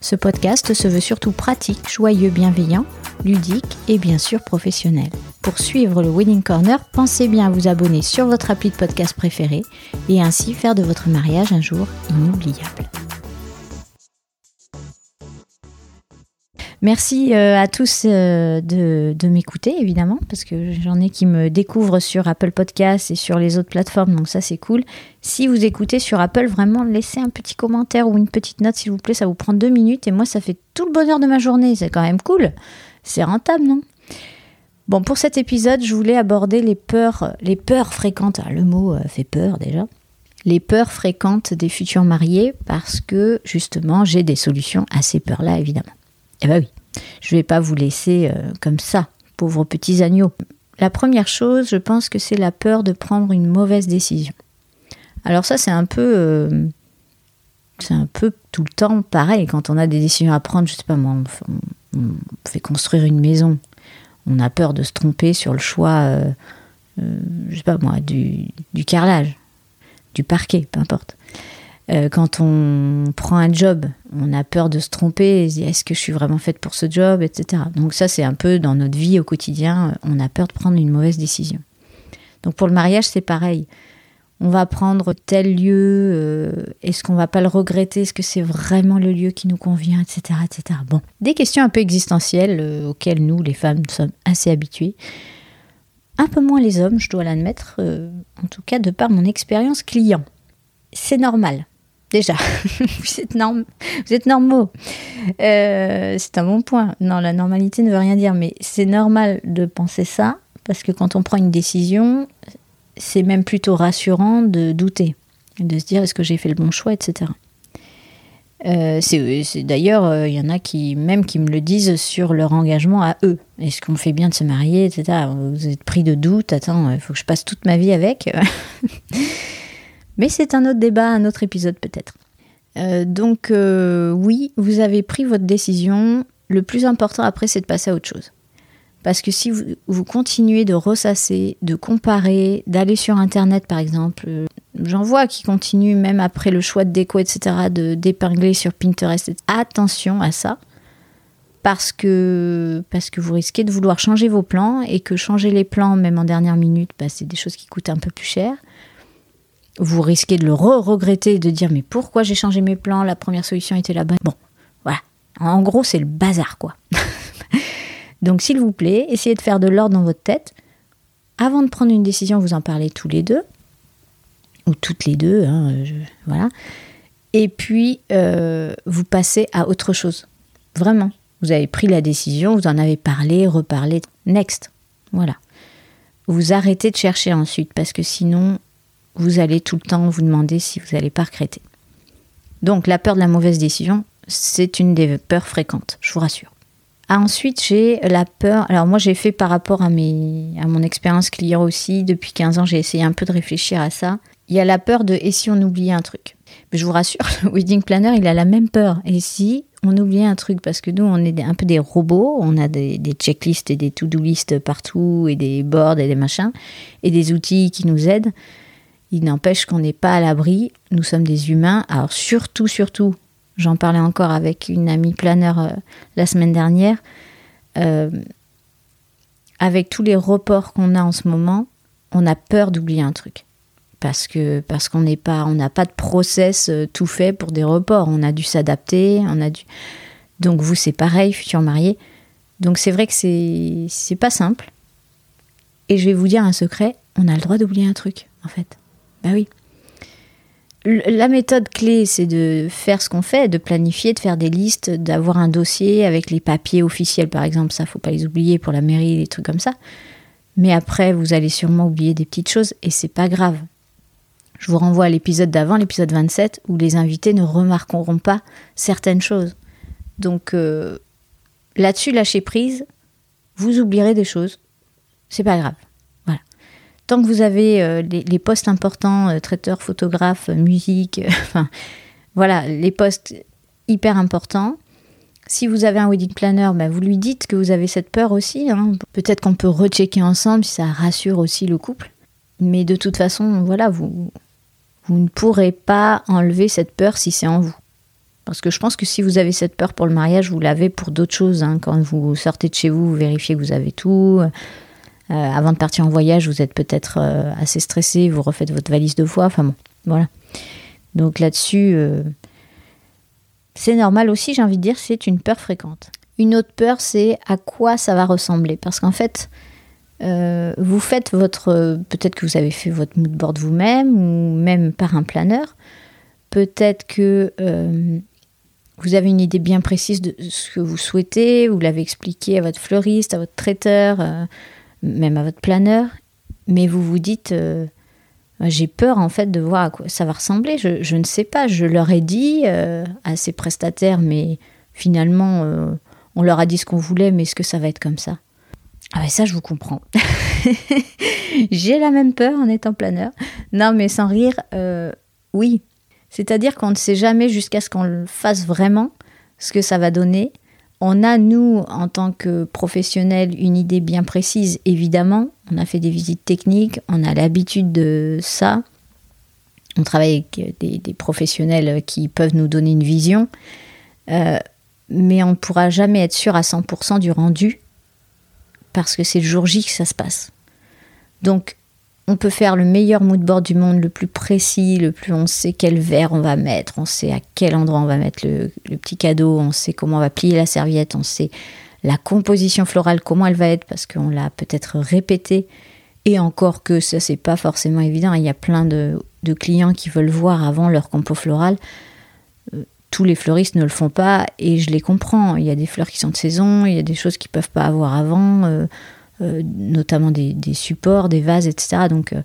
Ce podcast se veut surtout pratique, joyeux, bienveillant, ludique et bien sûr professionnel. Pour suivre le Wedding Corner, pensez bien à vous abonner sur votre appli de podcast préféré et ainsi faire de votre mariage un jour inoubliable. Merci euh, à tous euh, de, m'écouter, évidemment, parce que j'en ai qui me découvrent sur Apple Podcasts et sur les autres plateformes, donc ça c'est cool. Si vous écoutez sur Apple, vraiment laissez un petit commentaire ou une petite note, s'il vous plaît, ça vous prend deux minutes et moi ça fait tout le bonheur de ma journée, c'est quand même cool. C'est rentable, non? Bon, pour cet épisode, je voulais aborder les peurs, les peurs fréquentes. Ah, le mot euh, fait peur déjà. Les peurs fréquentes des futurs mariés, parce que justement, j'ai des solutions à ces peurs-là, évidemment. Eh bien oui, je ne vais pas vous laisser euh, comme ça, pauvres petits agneaux. La première chose, je pense que c'est la peur de prendre une mauvaise décision. Alors ça, c'est un peu... Euh, tout le temps pareil quand on a des décisions à prendre. Je sais pas moi, on, fait construire une maison. On a peur de se tromper sur le choix, euh, je sais pas moi, du carrelage, du parquet, peu importe. Euh, quand on prend un job, on a peur de se tromper, est-ce que je suis vraiment faite pour ce job, etc. Donc ça, c'est un peu dans notre vie au quotidien, on a peur de prendre une mauvaise décision. Donc pour le mariage, c'est pareil. On va prendre tel lieu, euh, est-ce qu'on va pas le regretter, est-ce que c'est vraiment le lieu qui nous convient, etc. etc. Bon, des questions un peu existentielles euh, auxquelles nous, les femmes, sommes assez habituées. Un peu moins les hommes, je dois l'admettre, en tout cas de par mon expérience client. C'est normal. Déjà, vous, êtes vous êtes normaux. Euh, c'est un bon point. Non, la normalité ne veut rien dire, mais c'est normal de penser ça, parce que quand on prend une décision, c'est même plutôt rassurant de douter, de se dire est-ce que j'ai fait le bon choix, etc. Euh, c'est d'ailleurs, euh, il y en a qui même qui me le disent sur leur engagement à eux. Est-ce qu'on fait bien de se marier, etc. Vous êtes pris de doute. Attends, il faut que je passe toute ma vie avec. Mais c'est un autre débat, un autre épisode peut-être. Euh, donc euh, oui, vous avez pris votre décision. Le plus important après, c'est de passer à autre chose. Parce que si vous, continuez de ressasser, de comparer, d'aller sur Internet par exemple, euh, j'en vois qui continuent même après le choix de déco, etc., de d'épingler sur Pinterest. Attention à ça. Parce que, parce que vous risquez de vouloir changer vos plans et que changer les plans, même en dernière minute, bah, c'est des choses qui coûtent un peu plus cher vous risquez de le re-regretter et de dire mais pourquoi j'ai changé mes plans, la première solution était la bonne. Bon, voilà. En gros, c'est le bazar, quoi. Donc, s'il vous plaît, essayez de faire de l'ordre dans votre tête. Avant de prendre une décision, vous en parlez tous les deux, ou toutes les deux, hein, voilà. Et puis, euh, vous passez à autre chose. Vraiment. Vous avez pris la décision, vous en avez parlé, reparlé. Next. Voilà. Vous arrêtez de chercher ensuite, parce que sinon, vous allez tout le temps vous demander si vous n'allez pas regretter. Donc la peur de la mauvaise décision, c'est une des peurs fréquentes, je vous rassure. Ah, ensuite, j'ai la peur. Alors, moi, j'ai fait par rapport à, mes, à mon expérience client aussi. Depuis 15 ans, j'ai essayé un peu de réfléchir à ça. Il y a la peur de et si on oubliait un truc? Mais je vous rassure, le wedding planner, il a la même peur. Et si on oubliait un truc? Parce que nous, on est un peu des robots. On a des, des checklists et des to-do lists partout, et des boards et des machins, et des outils qui nous aident. Il n'empêche qu'on n'est pas à l'abri, nous sommes des humains. Alors surtout, surtout, j'en parlais encore avec une amie planeur euh, la semaine dernière, euh, avec tous les reports qu'on a en ce moment, on a peur d'oublier un truc. Parce que parce qu'on n'a pas de process euh, tout fait pour des reports. On a dû s'adapter, on a dû. Donc vous c'est pareil, futur marié. Donc c'est vrai que c'est c'est pas simple. Et je vais vous dire un secret, on a le droit d'oublier un truc en fait. Bah oui. la méthode clé, c'est de faire ce qu'on fait, de planifier, de faire des listes, d'avoir un dossier avec les papiers officiels, par exemple. Ça, faut pas les oublier pour la mairie, des trucs comme ça. Mais après, vous allez sûrement oublier des petites choses et c'est pas grave. Je vous renvoie à l'épisode d'avant, l'épisode 27, où les invités ne remarqueront pas certaines choses. Donc euh, là-dessus, lâchez prise, vous oublierez des choses. C'est pas grave. Tant que vous avez euh, les, postes importants, euh, traiteur, photographe, musique, enfin voilà, les postes hyper importants. Si vous avez un wedding planner, ben, vous lui dites que vous avez cette peur aussi. Hein. Peut-être qu'on peut rechecker ensemble si ça rassure aussi le couple. Mais de toute façon, voilà, vous, vous ne pourrez pas enlever cette peur si c'est en vous. Parce que je pense que si vous avez cette peur pour le mariage, vous l'avez pour d'autres choses. Hein. Quand vous sortez de chez vous, vous vérifiez que vous avez tout. Euh, avant de partir en voyage, vous êtes peut-être euh, assez stressé, vous refaites votre valise de fois. Enfin bon, voilà. Donc là-dessus, euh, c'est normal aussi, j'ai envie de dire, c'est une peur fréquente. Une autre peur, c'est à quoi ça va ressembler. Parce qu'en fait, vous faites votre. Peut-être que vous avez fait votre mood board vous-même, ou même par un planeur. Peut-être que vous avez une idée bien précise de ce que vous souhaitez, vous l'avez expliqué à votre fleuriste, à votre traiteur, même à votre planeur, mais vous vous dites, euh, j'ai peur en fait de voir à quoi ça va ressembler, je, ne sais pas, je leur ai dit euh, à ces prestataires, mais finalement, on leur a dit ce qu'on voulait, mais est-ce que ça va être comme ça? Ah ouais, ça je vous comprends. j'ai la même peur en étant planeur. Non, mais sans rire, oui, c'est-à-dire qu'on ne sait jamais jusqu'à ce qu'on le fasse vraiment ce que ça va donner. On a, nous, en tant que professionnels, une idée bien précise, évidemment. On a fait des visites techniques, on a l'habitude de ça. On travaille avec des, professionnels qui peuvent nous donner une vision. Euh, mais on ne pourra jamais être sûr à 100% du rendu parce que c'est le jour J que ça se passe. Donc, on peut faire le meilleur mood board du monde, le plus précis, le plus on sait quel verre on va mettre, on sait à quel endroit on va mettre le, petit cadeau, on sait comment on va plier la serviette, on sait la composition florale, comment elle va être, parce qu'on l'a peut-être répété. Et encore que ça, c'est pas forcément évident. Il y a plein de, clients qui veulent voir avant leur compo floral. Euh, tous les fleuristes ne le font pas et je les comprends. Il y a des fleurs qui sont de saison, il y a des choses qu'ils peuvent pas avoir avant. Euh, notamment des, supports, des vases, etc. Donc euh,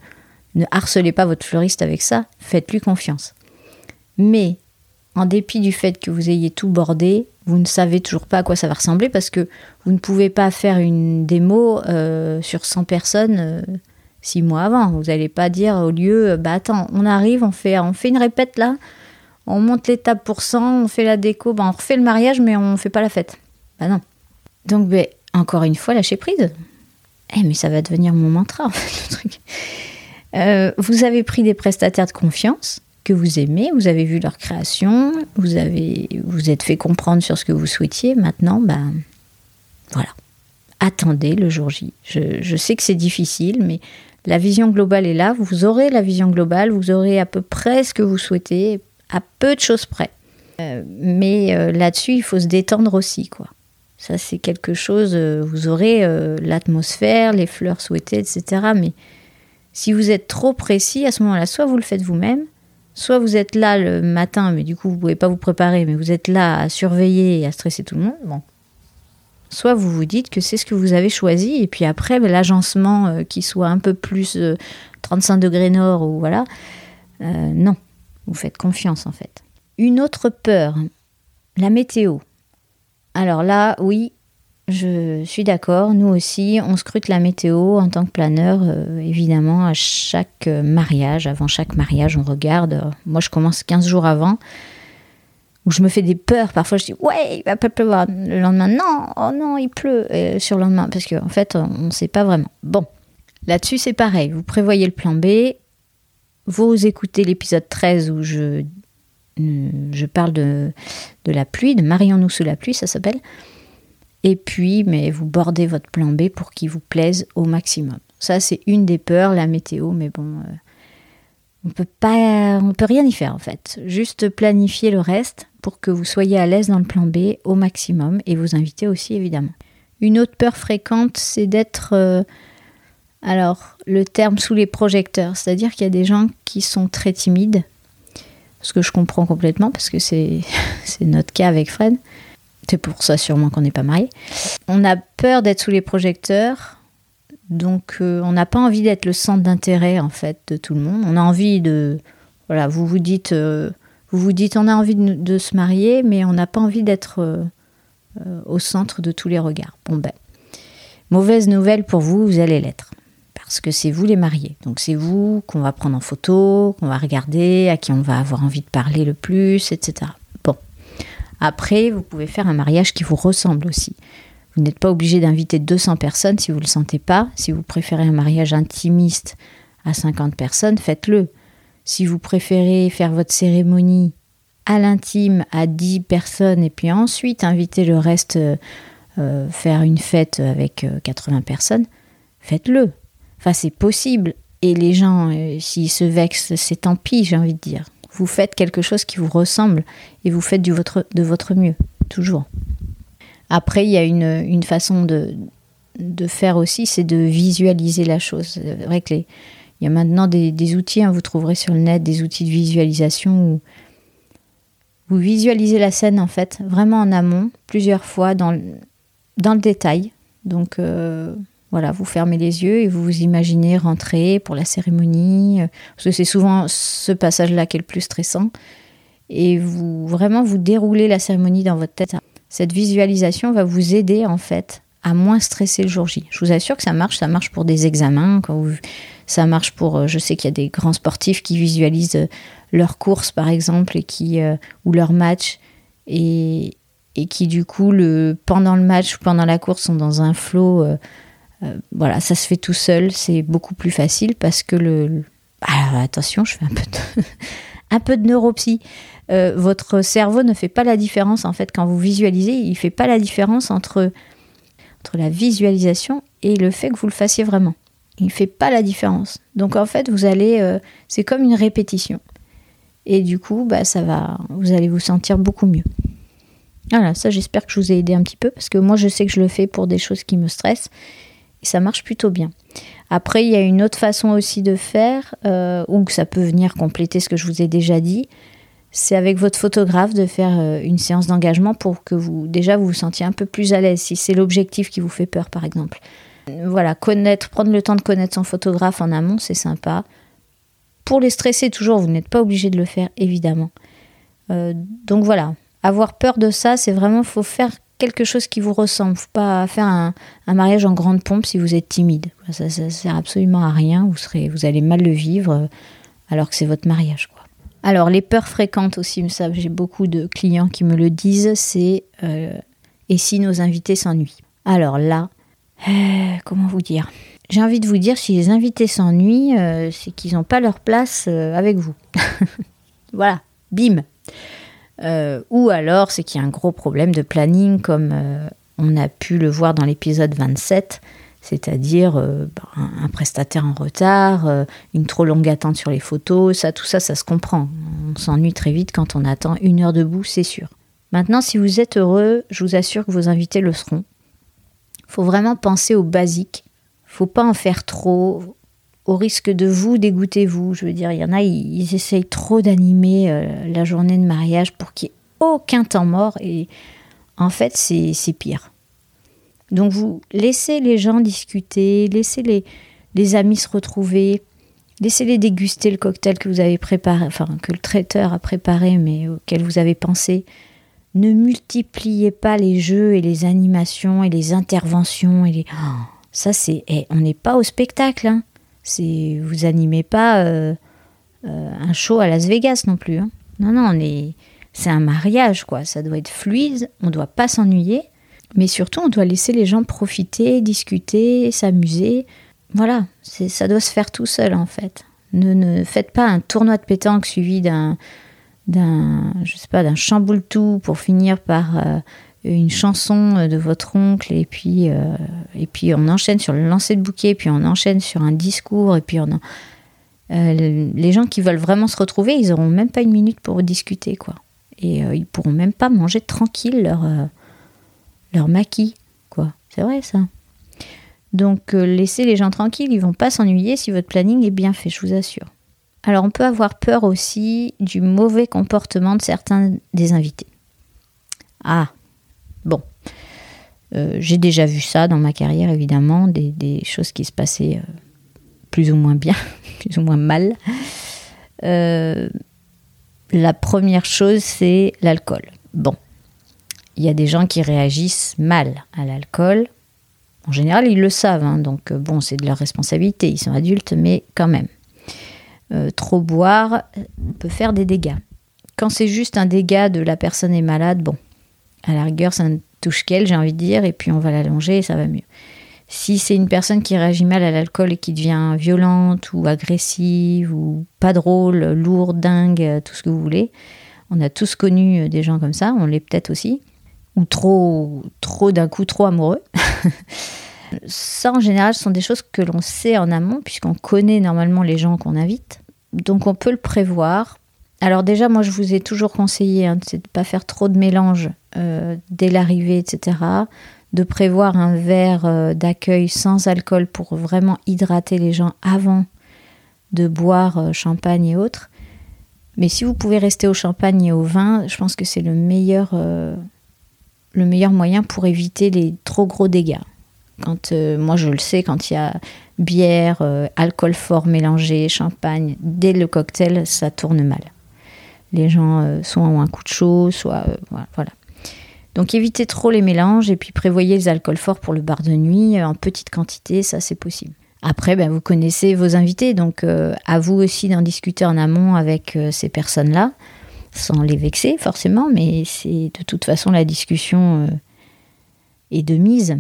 ne harcelez pas votre fleuriste avec ça, faites-lui confiance. Mais en dépit du fait que vous ayez tout bordé, vous ne savez toujours pas à quoi ça va ressembler parce que vous ne pouvez pas faire une démo euh, sur 100 personnes six mois avant. Vous n'allez pas dire au lieu, bah attends, on arrive, on fait, on fait une répète là, on monte l'étape pour 100, on fait la déco, bah on refait le mariage mais on ne fait pas la fête. Bah non. Donc ben, encore une fois, lâchez prise. Eh, mais ça va devenir mon mantra, en fait, le truc. Euh, vous avez pris des prestataires de confiance que vous aimez, vous avez vu leur création, vous avez vous êtes fait comprendre sur ce que vous souhaitiez. Maintenant, ben voilà, attendez le jour J. Je, sais que c'est difficile, mais la vision globale est là. Vous aurez la vision globale, vous aurez à peu près ce que vous souhaitez, à peu de choses près. Euh, mais euh, là-dessus, il faut se détendre aussi, quoi. Ça, c'est quelque chose, euh, vous aurez euh, l'atmosphère, les fleurs souhaitées, etc. Mais si vous êtes trop précis, à ce moment-là, soit vous le faites vous-même, soit vous êtes là le matin, mais du coup, vous ne pouvez pas vous préparer, mais vous êtes là à surveiller et à stresser tout le monde. Bon. Soit vous vous dites que c'est ce que vous avez choisi, et puis après, ben, l'agencement euh, qui soit un peu plus 35 degrés nord, ou voilà, non, vous faites confiance en fait. Une autre peur, la météo. Alors là, oui, je suis d'accord. Nous aussi, on scrute la météo en tant que planeur, euh, évidemment, à chaque mariage. Avant chaque mariage, on regarde. Moi, je commence 15 jours avant, où je me fais des peurs. Parfois, je dis, ouais, il va pas pleuvoir. Le lendemain, non, oh non, il pleut. sur le lendemain, parce qu'en en fait, on ne sait pas vraiment. Bon, là-dessus, c'est pareil. Vous prévoyez le plan B. Vous écoutez l'épisode 13 où je je parle de, la pluie, de Marions-nous sous la pluie, ça s'appelle. Et puis, mais vous bordez votre plan B pour qu'il vous plaise au maximum. Ça, c'est une des peurs, la météo, mais bon, euh, on peut pas, on peut rien y faire en fait. Juste planifier le reste pour que vous soyez à l'aise dans le plan B au maximum et vous inviter aussi évidemment. Une autre peur fréquente, c'est d'être, euh, alors le terme sous les projecteurs, c'est-à-dire qu'il y a des gens qui sont très timides Ce que je comprends complètement parce que c'est notre cas avec Fred. C'est pour ça sûrement qu'on n'est pas mariés. On a peur d'être sous les projecteurs, donc euh, on n'a pas envie d'être le centre d'intérêt en fait de tout le monde. On a envie de, voilà, vous vous dites, euh, vous vous dites, on a envie de, se marier, mais on n'a pas envie d'être euh, au centre de tous les regards. Bon ben, mauvaise nouvelle pour vous, vous allez l'être, parce que c'est vous les mariés. Donc c'est vous qu'on va prendre en photo, qu'on va regarder, à qui on va avoir envie de parler le plus, etc. Après, vous pouvez faire un mariage qui vous ressemble aussi. Vous n'êtes pas obligé d'inviter 200 personnes si vous ne le sentez pas. Si vous préférez un mariage intimiste à 50 personnes, faites-le. Si vous préférez faire votre cérémonie à l'intime à 10 personnes et puis ensuite inviter le reste, euh, faire une fête avec 80 euh, personnes, faites-le. Enfin, c'est possible. Et les gens, euh, s'ils se vexent, c'est tant pis, j'ai envie de dire. Vous faites quelque chose qui vous ressemble et vous faites de votre mieux, toujours. Après, il y a une, façon de, de faire aussi, c'est de visualiser la chose. C'est vrai que il y a maintenant des, outils, hein, vous trouverez sur le net des outils de visualisation où vous visualisez la scène en fait, vraiment en amont, plusieurs fois dans, dans le détail. Donc euh, voilà, vous fermez les yeux et vous vous imaginez rentrer pour la cérémonie, euh, parce que c'est souvent ce passage-là qui est le plus stressant. Et vous vraiment vous déroulez la cérémonie dans votre tête. Cette visualisation va vous aider en fait à moins stresser le jour J. Je vous assure que ça marche, ça marche pour des examens, ça marche pour, euh, je sais qu'il y a des grands sportifs qui visualisent euh, leurs courses par exemple ou leur match et, et qui du coup pendant le match ou pendant la course sont dans un flot voilà, ça se fait tout seul, c'est beaucoup plus facile parce que le. Alors, attention, je fais un peu de, un peu de neuropsy. Euh, votre cerveau ne fait pas la différence en fait quand vous visualisez, il fait pas la différence entre, la visualisation et le fait que vous le fassiez vraiment. Il fait pas la différence. Donc en fait, vous allez, euh, c'est comme une répétition. Et du coup, bah, ça va, vous allez vous sentir beaucoup mieux. Voilà, ça j'espère que je vous ai aidé un petit peu parce que moi je sais que je le fais pour des choses qui me stressent ça marche plutôt bien. Après, il y a une autre façon aussi de faire, euh, ou que ça peut venir compléter ce que je vous ai déjà dit. C'est avec votre photographe de faire euh, une séance d'engagement pour que vous, déjà, vous vous sentiez un peu plus à l'aise, si c'est l'objectif qui vous fait peur, par exemple. Voilà, connaître, prendre le temps de connaître son photographe en amont, c'est sympa. Pour les stresser, toujours, vous n'êtes pas obligé de le faire, évidemment. Euh, donc voilà, avoir peur de ça, c'est vraiment, faut faire quelque chose qui vous ressemble. Faut pas faire un, mariage en grande pompe si vous êtes timide. Ça, ça, sert absolument à rien. Vous serez, vous allez mal le vivre euh, alors que c'est votre mariage. Alors les peurs fréquentes aussi, ça j'ai beaucoup de clients qui me le disent, c'est euh, et si nos invités s'ennuient. Alors là, euh, comment vous dire? J'ai envie de vous dire si les invités s'ennuient, c'est qu'ils n'ont pas leur place avec vous. voilà, bim. Euh, ou alors c'est qu'il y a un gros problème de planning comme euh, on a pu le voir dans l'épisode 27, c'est-à-dire euh, ben, un prestataire en retard, une trop longue attente sur les photos, ça, tout ça, ça se comprend. On s'ennuie très vite quand on attend une heure debout, c'est sûr. Maintenant, si vous êtes heureux, je vous assure que vos invités le seront. Faut vraiment penser aux basiques. faut pas en faire trop au risque de vous dégoûter vous. Je veux dire, il y en a, ils, essayent trop d'animer euh, la journée de mariage pour qu'il n'y ait aucun temps mort et en fait, c'est pire. Donc vous laissez les gens discuter, laissez les, les amis se retrouver, laissez-les déguster le cocktail que vous avez préparé, enfin que le traiteur a préparé mais auquel vous avez pensé. Ne multipliez pas les jeux et les animations et les interventions et les... Oh, ça c'est... Eh, on n'est pas au spectacle, hein. C'est, vous animez pas euh, euh, un show à Las Vegas non plus. Hein. Non, non, on c'est un mariage, quoi. Ça doit être fluide, on doit pas s'ennuyer, mais surtout, on doit laisser les gens profiter, discuter, s'amuser. Voilà, ça doit se faire tout seul, en fait. Ne, ne faites pas un tournoi de pétanque suivi d'un, d'un, je sais pas, d'un chamboule-tout pour finir par euh, une chanson euh, de votre oncle et puis euh, et puis on enchaîne sur le lancer de bouquet puis on enchaîne sur un discours et puis on euh, les gens qui veulent vraiment se retrouver ils auront même pas une minute pour discuter quoi et ils pourront même pas manger tranquille leur leur maquis quoi c'est vrai ça donc laissez les gens tranquilles ils vont pas s'ennuyer si votre planning est bien fait je vous assure Alors on peut avoir peur aussi du mauvais comportement de certains des invités. Ah. Euh, j'ai déjà vu ça dans ma carrière, évidemment, des, choses qui se passaient euh, plus ou moins bien, plus ou moins mal. Euh, la première chose, c'est l'alcool. Bon, il y a des gens qui réagissent mal à l'alcool. En général, ils le savent, hein, donc bon, c'est de leur responsabilité, ils sont adultes, mais quand même. Trop boire peut faire des dégâts. Quand c'est juste un dégât de la personne est malade, bon, à la rigueur, ça ne touche qu'elle, j'ai envie de dire, et puis on va l'allonger et ça va mieux. Si c'est une personne qui réagit mal à l'alcool et qui devient violente ou agressive ou pas drôle, lourde, dingue, tout ce que vous voulez, on a tous connu des gens comme ça, on l'est peut-être aussi, ou trop, trop d'un coup trop amoureux. Ça, en général, ce sont des choses que l'on sait en amont, puisqu'on connaît normalement les gens qu'on invite. Donc, on peut le prévoir. Alors, déjà, moi, je vous ai toujours conseillé hein, de ne pas faire trop de mélange euh, dès l'arrivée, etc. De prévoir un verre euh, d'accueil sans alcool pour vraiment hydrater les gens avant de boire euh, champagne et autres. Mais si vous pouvez rester au champagne et au vin, je pense que c'est le meilleur, le meilleur moyen pour éviter les trop gros dégâts. Quand, moi, je le sais, quand il y a bière, alcool fort mélangé, champagne, dès le cocktail, ça tourne mal. Les gens euh, soit ont un coup de chaud, soit. voilà. Donc évitez trop les mélanges et puis prévoyez les alcools forts pour le bar de nuit en petite quantité, ça c'est possible. Après, ben, vous connaissez vos invités, donc à vous aussi d'en discuter en amont avec ces personnes-là, sans les vexer forcément, mais c'est de toute façon la discussion est de mise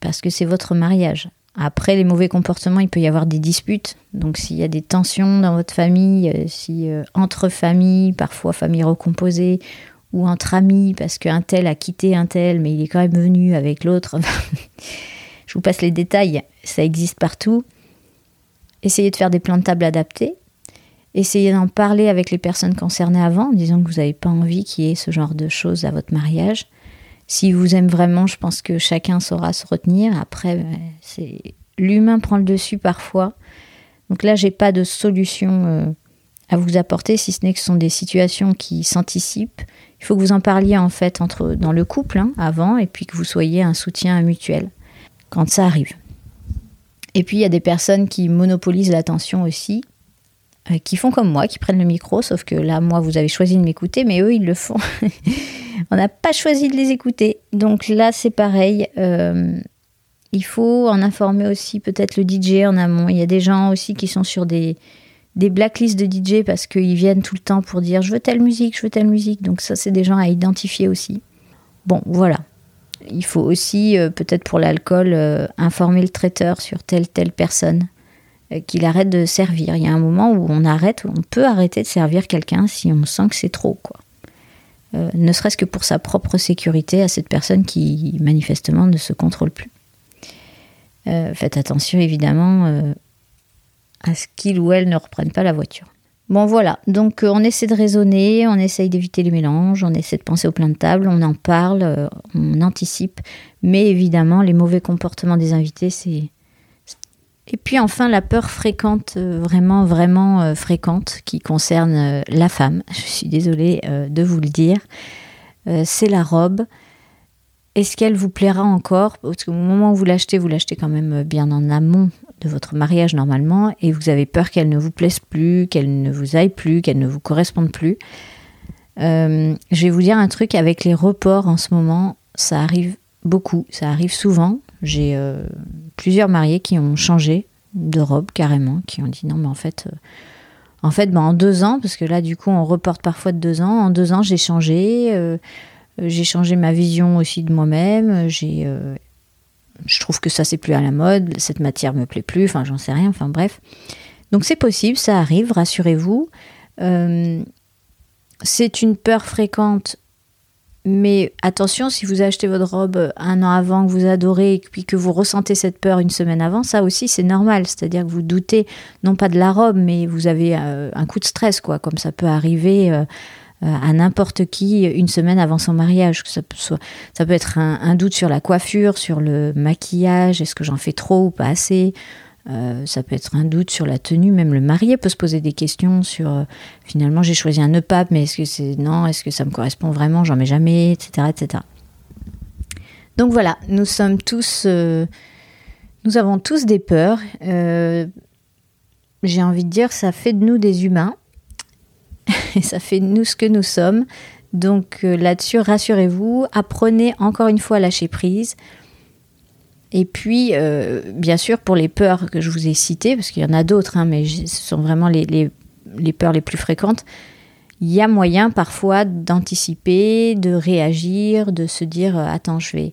parce que c'est votre mariage. Après, les mauvais comportements, il peut y avoir des disputes. Donc, s'il y a des tensions dans votre famille, euh, si euh, entre familles, parfois familles recomposées, ou entre amis, parce qu'un tel a quitté un tel, mais il est quand même venu avec l'autre. Je vous passe les détails, ça existe partout. Essayez de faire des plans de table adaptés. Essayez d'en parler avec les personnes concernées avant, en disant que vous n'avez pas envie qu'il y ait ce genre de choses à votre mariage. Si vous aime vraiment, je pense que chacun saura se retenir. Après, ben, c'est l'humain prend le dessus parfois. Donc là, j'ai pas de solution euh, à vous apporter, si ce n'est que ce sont des situations qui s'anticipent. Il faut que vous en parliez en fait entre dans le couple hein, avant, et puis que vous soyez un soutien mutuel quand ça arrive. Et puis il y a des personnes qui monopolisent l'attention aussi, euh, qui font comme moi, qui prennent le micro, sauf que là, moi, vous avez choisi de m'écouter, mais eux, ils le font. On n'a pas choisi de les écouter. Donc là, c'est pareil. Euh, il faut en informer aussi peut-être le DJ en amont. Il y a des gens aussi qui sont sur des, des blacklists de DJ parce qu'ils viennent tout le temps pour dire je veux telle musique, je veux telle musique. Donc ça, c'est des gens à identifier aussi. Bon, voilà. Il faut aussi, euh, peut-être pour l'alcool, euh, informer le traiteur sur telle, telle personne qu'il arrête de servir. Il y a un moment où on arrête, on peut arrêter de servir quelqu'un si on sent que c'est trop, quoi. Euh, ne serait-ce que pour sa propre sécurité à cette personne qui manifestement ne se contrôle plus. Euh, faites attention évidemment euh, à ce qu'il ou elle ne reprenne pas la voiture. Bon voilà, donc on essaie de raisonner, on essaye d'éviter les mélanges, on essaie de penser au plein de table, on en parle, on anticipe, mais évidemment les mauvais comportements des invités, c'est et puis enfin, la peur fréquente, euh, vraiment, vraiment euh, fréquente, qui concerne euh, la femme, je suis désolée de vous le dire, c'est la robe. Est-ce qu'elle vous plaira encore? Parce qu'au moment où vous l'achetez, vous l'achetez quand même bien en amont de votre mariage normalement, et vous avez peur qu'elle ne vous plaise plus, qu'elle ne vous aille plus, qu'elle ne vous corresponde plus. je vais vous dire un truc avec les reports en ce moment, ça arrive beaucoup, ça arrive souvent. J'ai plusieurs mariés qui ont changé de robe carrément, qui ont dit non mais en fait, euh, en fait ben, en deux ans, parce que là du coup on reporte parfois de deux ans, en deux ans j'ai changé, euh, j'ai changé ma vision aussi de moi-même, j'ai, euh, je trouve que ça c'est plus à la mode, cette matière me plaît plus, enfin j'en sais rien, enfin bref. Donc c'est possible, ça arrive, rassurez-vous. c'est une peur fréquente mais attention, si vous achetez votre robe un an avant, que vous adorez, et puis que vous ressentez cette peur une semaine avant, ça aussi c'est normal. C'est-à-dire que vous doutez non pas de la robe, mais vous avez euh, un coup de stress, quoi, comme ça peut arriver euh, euh, à n'importe qui une semaine avant son mariage. Ça peut, ça peut être un, doute sur la coiffure, sur le maquillage, est-ce que j'en fais trop ou pas assez? Euh, ça peut être un doute sur la tenue, même le marié peut se poser des questions sur euh, finalement j'ai choisi un EPAP, mais est-ce que c'est non, est-ce que ça me correspond vraiment, j'en mets jamais, etc., etc. Donc voilà, nous sommes tous, euh, nous avons tous des peurs. j'ai envie de dire, ça fait de nous des humains et ça fait nous ce que nous sommes. Donc là-dessus, rassurez-vous, apprenez encore une fois à lâcher prise. Et puis, euh, bien sûr, pour les peurs que je vous ai citées, parce qu'il y en a d'autres, hein, mais ce sont vraiment les, peurs les plus fréquentes, il y a moyen parfois d'anticiper, de réagir, de se dire euh, attends, je vais.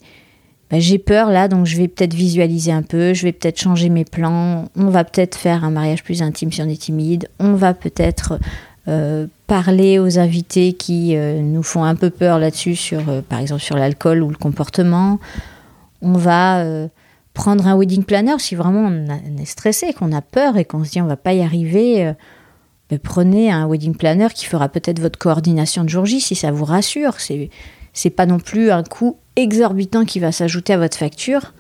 Ben, j'ai peur là, donc je vais peut-être visualiser un peu, je vais peut-être changer mes plans, on va peut-être faire un mariage plus intime si on est timide, on va peut-être euh, parler aux invités qui nous font un peu peur là-dessus, sur, par exemple sur l'alcool ou le comportement on va euh, prendre un wedding planner si vraiment on, est stressé, qu'on a peur et qu'on se dit on va pas y arriver. Euh, ben, prenez un wedding planner qui fera peut-être votre coordination de jour J si ça vous rassure. C'est c'est pas non plus un coût exorbitant qui va s'ajouter à votre facture.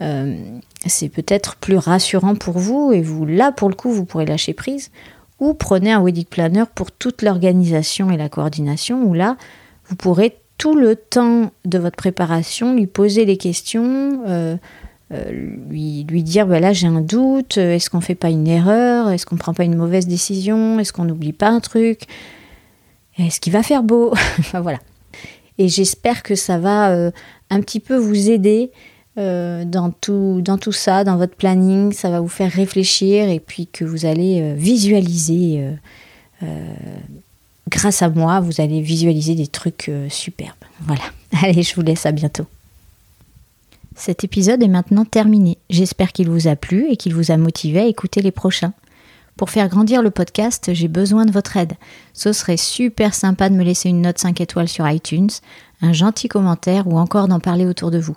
Euh, c'est peut-être plus rassurant pour vous et vous là pour le coup vous pourrez lâcher prise. Ou prenez un wedding planner pour toute l'organisation et la coordination où là vous pourrez tout le temps de votre préparation, lui poser les questions, euh, euh, lui, lui dire bah là j'ai un doute, est-ce qu'on fait pas une erreur, est-ce qu'on prend pas une mauvaise décision, est-ce qu'on n'oublie pas un truc, est-ce qu'il va faire beau, enfin voilà. Et j'espère que ça va euh, un petit peu vous aider dans, tout, dans tout ça, dans votre planning, ça va vous faire réfléchir et puis que vous allez visualiser grâce à moi, vous allez visualiser des trucs euh, superbes. Voilà. Allez, je vous laisse à bientôt. Cet épisode est maintenant terminé. J'espère qu'il vous a plu et qu'il vous a motivé à écouter les prochains. Pour faire grandir le podcast, j'ai besoin de votre aide. Ce serait super sympa de me laisser une note 5 étoiles sur iTunes, un gentil commentaire ou encore d'en parler autour de vous.